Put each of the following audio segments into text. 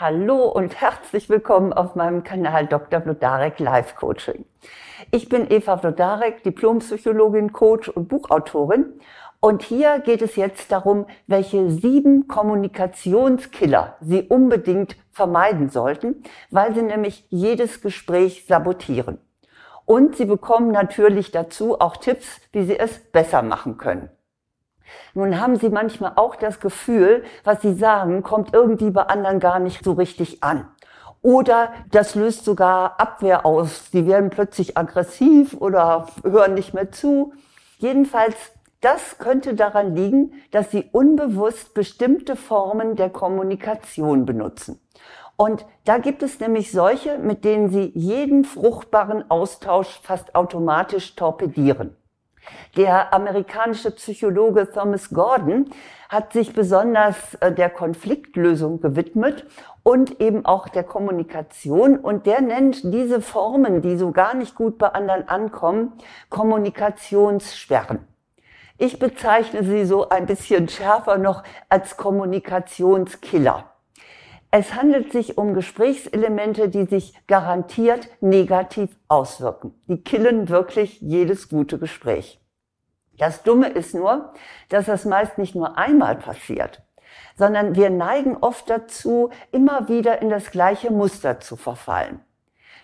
Hallo und herzlich willkommen auf meinem Kanal Dr. Vlodarek Life Coaching. Ich bin Eva Vlodarek, Diplompsychologin, Coach und Buchautorin. Und hier geht es jetzt darum, welche sieben Kommunikationskiller Sie unbedingt vermeiden sollten, weil sie nämlich jedes Gespräch sabotieren. Und Sie bekommen natürlich dazu auch Tipps, wie Sie es besser machen können. Nun haben Sie manchmal auch das Gefühl, was Sie sagen, kommt irgendwie bei anderen gar nicht so richtig an. Oder das löst sogar Abwehr aus. Sie werden plötzlich aggressiv oder hören nicht mehr zu. Jedenfalls, das könnte daran liegen, dass Sie unbewusst bestimmte Formen der Kommunikation benutzen. Und da gibt es nämlich solche, mit denen Sie jeden fruchtbaren Austausch fast automatisch torpedieren. Der amerikanische Psychologe Thomas Gordon hat sich besonders äh, der Konfliktlösung gewidmet und eben auch der Kommunikation. Und der nennt diese Formen, die so gar nicht gut bei anderen ankommen, Kommunikationssperren. Ich bezeichne sie so ein bisschen schärfer noch als Kommunikationskiller. Es handelt sich um Gesprächselemente, die sich garantiert negativ auswirken. Die killen wirklich jedes gute Gespräch. Das Dumme ist nur, dass das meist nicht nur einmal passiert, sondern wir neigen oft dazu, immer wieder in das gleiche Muster zu verfallen.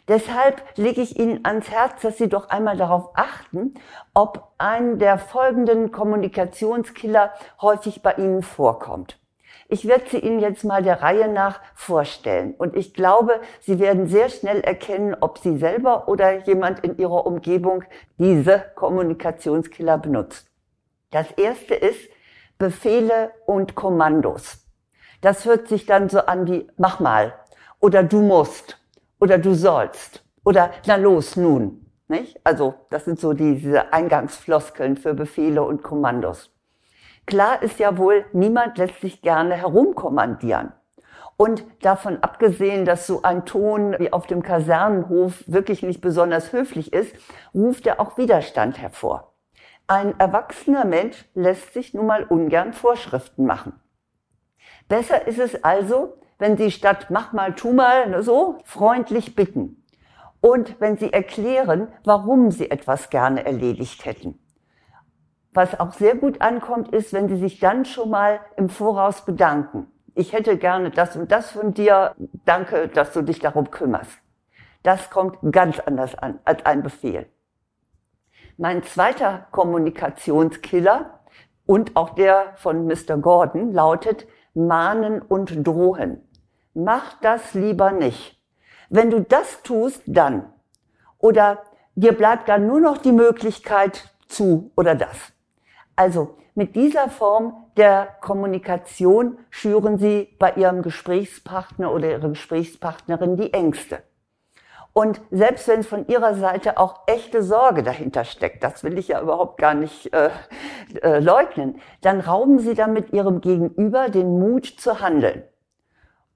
Deshalb lege ich Ihnen ans Herz, dass Sie doch einmal darauf achten, ob ein der folgenden Kommunikationskiller häufig bei Ihnen vorkommt. Ich werde sie Ihnen jetzt mal der Reihe nach vorstellen. Und ich glaube, Sie werden sehr schnell erkennen, ob Sie selber oder jemand in Ihrer Umgebung diese Kommunikationskiller benutzt. Das erste ist Befehle und Kommandos. Das hört sich dann so an wie mach mal oder du musst oder du sollst oder na los nun. Nicht? Also das sind so diese Eingangsfloskeln für Befehle und Kommandos. Klar ist ja wohl, niemand lässt sich gerne herumkommandieren. Und davon abgesehen, dass so ein Ton wie auf dem Kasernenhof wirklich nicht besonders höflich ist, ruft er auch Widerstand hervor. Ein erwachsener Mensch lässt sich nun mal ungern Vorschriften machen. Besser ist es also, wenn Sie statt mach mal, tu mal so freundlich bitten. Und wenn Sie erklären, warum Sie etwas gerne erledigt hätten. Was auch sehr gut ankommt, ist, wenn Sie sich dann schon mal im Voraus bedanken. Ich hätte gerne das und das von dir. Danke, dass du dich darum kümmerst. Das kommt ganz anders an als ein Befehl. Mein zweiter Kommunikationskiller und auch der von Mr. Gordon lautet mahnen und drohen. Mach das lieber nicht. Wenn du das tust, dann. Oder dir bleibt dann nur noch die Möglichkeit zu oder das. Also mit dieser Form der Kommunikation schüren Sie bei Ihrem Gesprächspartner oder Ihrer Gesprächspartnerin die Ängste. Und selbst wenn von Ihrer Seite auch echte Sorge dahinter steckt, das will ich ja überhaupt gar nicht äh, äh, leugnen, dann rauben Sie damit Ihrem Gegenüber den Mut zu handeln.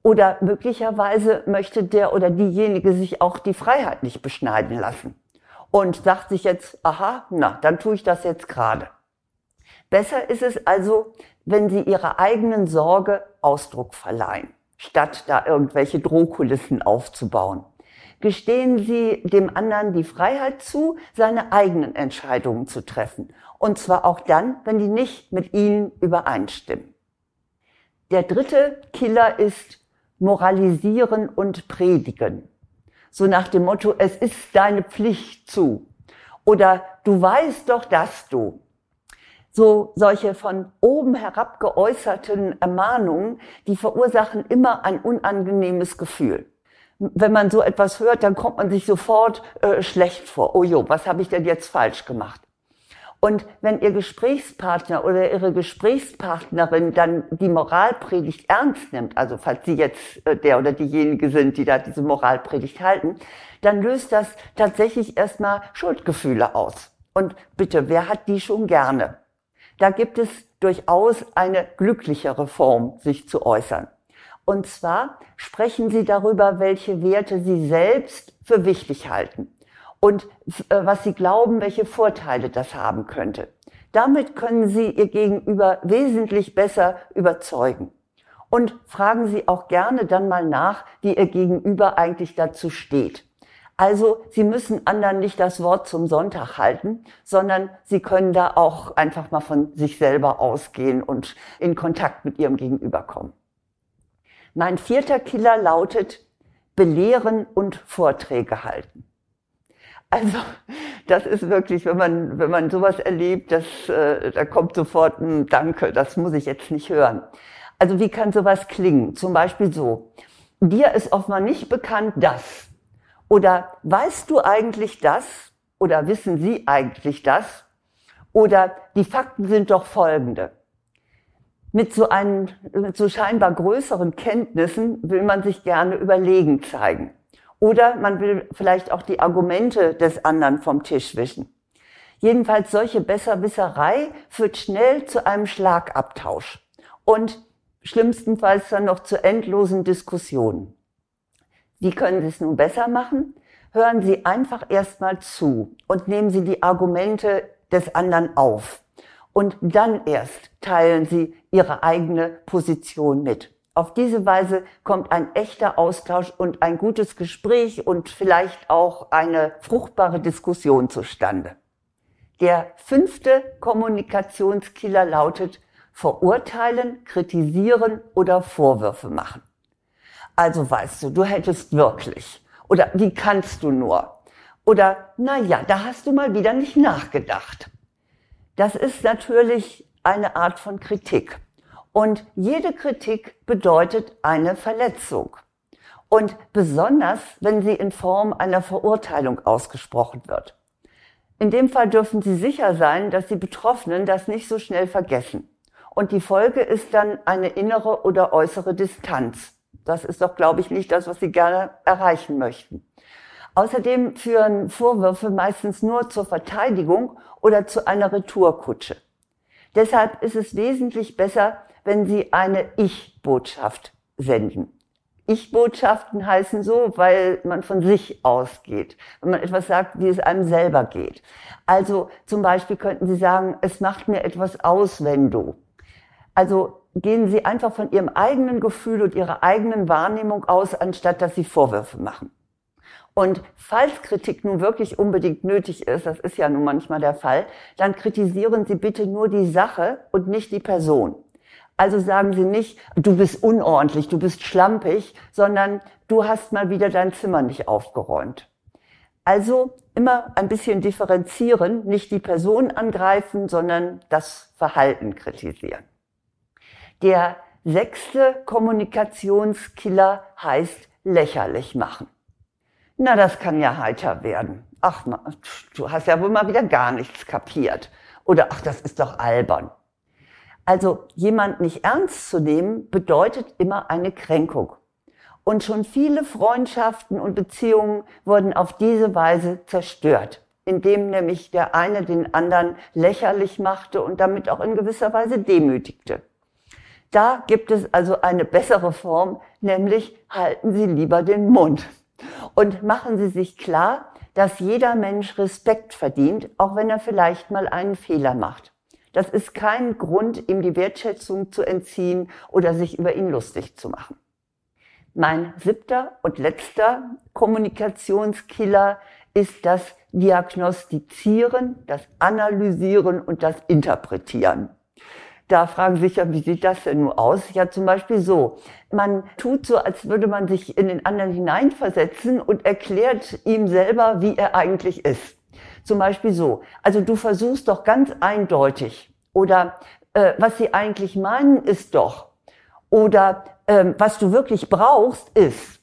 Oder möglicherweise möchte der oder diejenige sich auch die Freiheit nicht beschneiden lassen und sagt sich jetzt, aha, na, dann tue ich das jetzt gerade. Besser ist es also, wenn Sie Ihrer eigenen Sorge Ausdruck verleihen, statt da irgendwelche Drohkulissen aufzubauen. Gestehen Sie dem anderen die Freiheit zu, seine eigenen Entscheidungen zu treffen. Und zwar auch dann, wenn die nicht mit Ihnen übereinstimmen. Der dritte Killer ist moralisieren und predigen. So nach dem Motto, es ist deine Pflicht zu. Oder du weißt doch, dass du so solche von oben herab geäußerten Ermahnungen, die verursachen immer ein unangenehmes Gefühl. Wenn man so etwas hört, dann kommt man sich sofort äh, schlecht vor. Oh jo, was habe ich denn jetzt falsch gemacht? Und wenn Ihr Gesprächspartner oder Ihre Gesprächspartnerin dann die Moralpredigt ernst nimmt, also falls Sie jetzt äh, der oder diejenige sind, die da diese Moralpredigt halten, dann löst das tatsächlich erstmal Schuldgefühle aus. Und bitte, wer hat die schon gerne? Da gibt es durchaus eine glücklichere Form, sich zu äußern. Und zwar sprechen Sie darüber, welche Werte Sie selbst für wichtig halten und äh, was Sie glauben, welche Vorteile das haben könnte. Damit können Sie Ihr Gegenüber wesentlich besser überzeugen. Und fragen Sie auch gerne dann mal nach, wie Ihr Gegenüber eigentlich dazu steht. Also Sie müssen anderen nicht das Wort zum Sonntag halten, sondern Sie können da auch einfach mal von sich selber ausgehen und in Kontakt mit Ihrem Gegenüber kommen. Mein vierter Killer lautet belehren und Vorträge halten. Also das ist wirklich, wenn man wenn man sowas erlebt, das äh, da kommt sofort ein Danke, das muss ich jetzt nicht hören. Also wie kann sowas klingen? Zum Beispiel so: Dir ist offenbar nicht bekannt, dass oder weißt du eigentlich das? Oder wissen Sie eigentlich das? Oder die Fakten sind doch folgende. Mit so, einem, mit so scheinbar größeren Kenntnissen will man sich gerne überlegen zeigen. Oder man will vielleicht auch die Argumente des anderen vom Tisch wischen. Jedenfalls solche Besserwisserei führt schnell zu einem Schlagabtausch und schlimmstenfalls dann noch zu endlosen Diskussionen. Wie können Sie es nun besser machen? Hören Sie einfach erstmal zu und nehmen Sie die Argumente des anderen auf. Und dann erst teilen Sie Ihre eigene Position mit. Auf diese Weise kommt ein echter Austausch und ein gutes Gespräch und vielleicht auch eine fruchtbare Diskussion zustande. Der fünfte Kommunikationskiller lautet verurteilen, kritisieren oder Vorwürfe machen. Also weißt du, du hättest wirklich. Oder wie kannst du nur? Oder, na ja, da hast du mal wieder nicht nachgedacht. Das ist natürlich eine Art von Kritik. Und jede Kritik bedeutet eine Verletzung. Und besonders, wenn sie in Form einer Verurteilung ausgesprochen wird. In dem Fall dürfen Sie sicher sein, dass die Betroffenen das nicht so schnell vergessen. Und die Folge ist dann eine innere oder äußere Distanz. Das ist doch, glaube ich, nicht das, was Sie gerne erreichen möchten. Außerdem führen Vorwürfe meistens nur zur Verteidigung oder zu einer Retourkutsche. Deshalb ist es wesentlich besser, wenn Sie eine Ich-Botschaft senden. Ich-Botschaften heißen so, weil man von sich ausgeht, wenn man etwas sagt, wie es einem selber geht. Also zum Beispiel könnten Sie sagen, es macht mir etwas aus, wenn du. Also gehen Sie einfach von Ihrem eigenen Gefühl und Ihrer eigenen Wahrnehmung aus, anstatt dass Sie Vorwürfe machen. Und falls Kritik nun wirklich unbedingt nötig ist, das ist ja nun manchmal der Fall, dann kritisieren Sie bitte nur die Sache und nicht die Person. Also sagen Sie nicht, du bist unordentlich, du bist schlampig, sondern du hast mal wieder dein Zimmer nicht aufgeräumt. Also immer ein bisschen differenzieren, nicht die Person angreifen, sondern das Verhalten kritisieren. Der sechste Kommunikationskiller heißt lächerlich machen. Na, das kann ja heiter werden. Ach, du hast ja wohl mal wieder gar nichts kapiert. Oder ach, das ist doch albern. Also jemand nicht ernst zu nehmen bedeutet immer eine Kränkung. Und schon viele Freundschaften und Beziehungen wurden auf diese Weise zerstört, indem nämlich der eine den anderen lächerlich machte und damit auch in gewisser Weise demütigte. Da gibt es also eine bessere Form, nämlich halten Sie lieber den Mund. Und machen Sie sich klar, dass jeder Mensch Respekt verdient, auch wenn er vielleicht mal einen Fehler macht. Das ist kein Grund, ihm die Wertschätzung zu entziehen oder sich über ihn lustig zu machen. Mein siebter und letzter Kommunikationskiller ist das Diagnostizieren, das Analysieren und das Interpretieren. Da fragen sich ja, wie sieht das denn nun aus? Ja, zum Beispiel so. Man tut so, als würde man sich in den anderen hineinversetzen und erklärt ihm selber, wie er eigentlich ist. Zum Beispiel so. Also du versuchst doch ganz eindeutig. Oder äh, was sie eigentlich meinen, ist doch. Oder äh, was du wirklich brauchst, ist.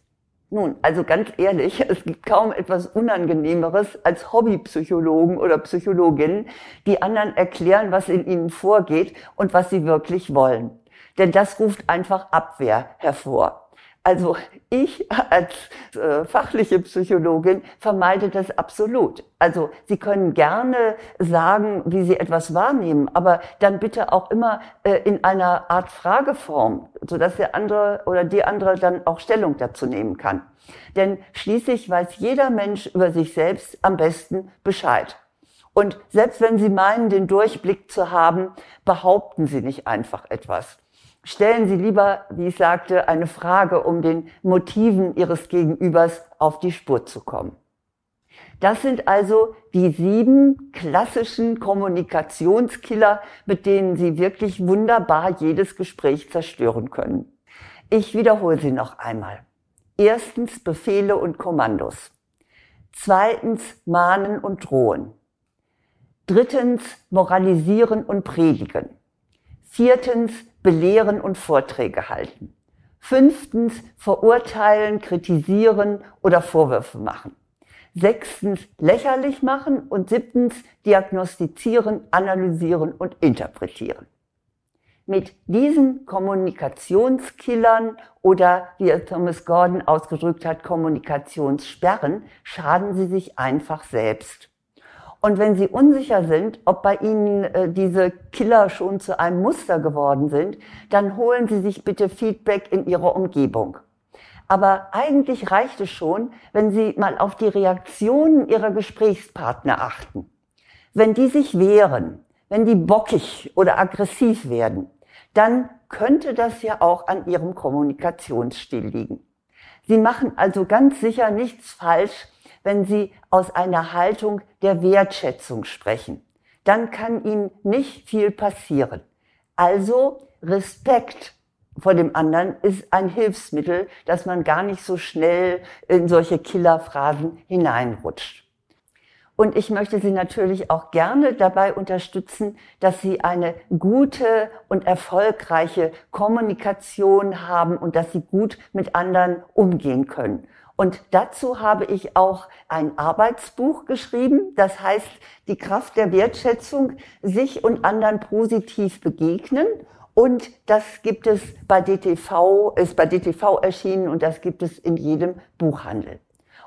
Nun, also ganz ehrlich, es gibt kaum etwas Unangenehmeres als Hobbypsychologen oder Psychologinnen, die anderen erklären, was in ihnen vorgeht und was sie wirklich wollen. Denn das ruft einfach Abwehr hervor. Also ich als äh, fachliche Psychologin vermeide das absolut. Also Sie können gerne sagen, wie Sie etwas wahrnehmen, aber dann bitte auch immer äh, in einer Art Frageform, sodass der andere oder die andere dann auch Stellung dazu nehmen kann. Denn schließlich weiß jeder Mensch über sich selbst am besten Bescheid. Und selbst wenn Sie meinen, den Durchblick zu haben, behaupten Sie nicht einfach etwas. Stellen Sie lieber, wie ich sagte, eine Frage, um den Motiven Ihres Gegenübers auf die Spur zu kommen. Das sind also die sieben klassischen Kommunikationskiller, mit denen Sie wirklich wunderbar jedes Gespräch zerstören können. Ich wiederhole sie noch einmal. Erstens Befehle und Kommandos. Zweitens Mahnen und Drohen. Drittens Moralisieren und Predigen. Viertens Belehren und Vorträge halten. Fünftens Verurteilen, kritisieren oder Vorwürfe machen. Sechstens lächerlich machen und siebtens diagnostizieren, analysieren und interpretieren. Mit diesen Kommunikationskillern oder, wie es Thomas Gordon ausgedrückt hat, Kommunikationssperren, schaden sie sich einfach selbst. Und wenn Sie unsicher sind, ob bei Ihnen äh, diese Killer schon zu einem Muster geworden sind, dann holen Sie sich bitte Feedback in Ihrer Umgebung. Aber eigentlich reicht es schon, wenn Sie mal auf die Reaktionen Ihrer Gesprächspartner achten. Wenn die sich wehren, wenn die bockig oder aggressiv werden, dann könnte das ja auch an Ihrem Kommunikationsstil liegen. Sie machen also ganz sicher nichts falsch, wenn Sie aus einer Haltung der Wertschätzung sprechen. Dann kann Ihnen nicht viel passieren. Also Respekt vor dem anderen ist ein Hilfsmittel, dass man gar nicht so schnell in solche Killerphrasen hineinrutscht. Und ich möchte Sie natürlich auch gerne dabei unterstützen, dass Sie eine gute und erfolgreiche Kommunikation haben und dass Sie gut mit anderen umgehen können. Und dazu habe ich auch ein Arbeitsbuch geschrieben, das heißt die Kraft der Wertschätzung, sich und anderen positiv begegnen. Und das gibt es bei DTV, ist bei DTV erschienen und das gibt es in jedem Buchhandel.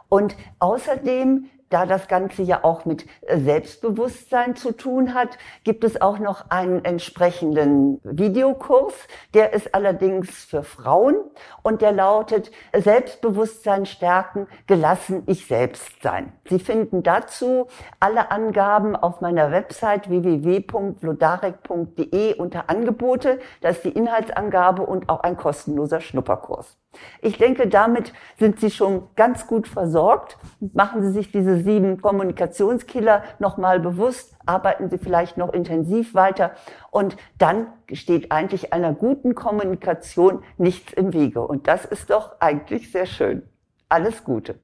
Und außerdem da das Ganze ja auch mit äh, Selbstbewusstsein zu tun hat, gibt es auch noch einen entsprechenden Videokurs. Der ist allerdings für Frauen und der lautet Selbstbewusstsein stärken, gelassen ich selbst sein. Sie finden dazu alle Angaben auf meiner Website www.vlodarek.de unter Angebote. Da ist die Inhaltsangabe und auch ein kostenloser Schnupperkurs. Ich denke, damit sind Sie schon ganz gut versorgt. Machen Sie sich diese sieben Kommunikationskiller nochmal bewusst, arbeiten Sie vielleicht noch intensiv weiter und dann steht eigentlich einer guten Kommunikation nichts im Wege. Und das ist doch eigentlich sehr schön. Alles Gute.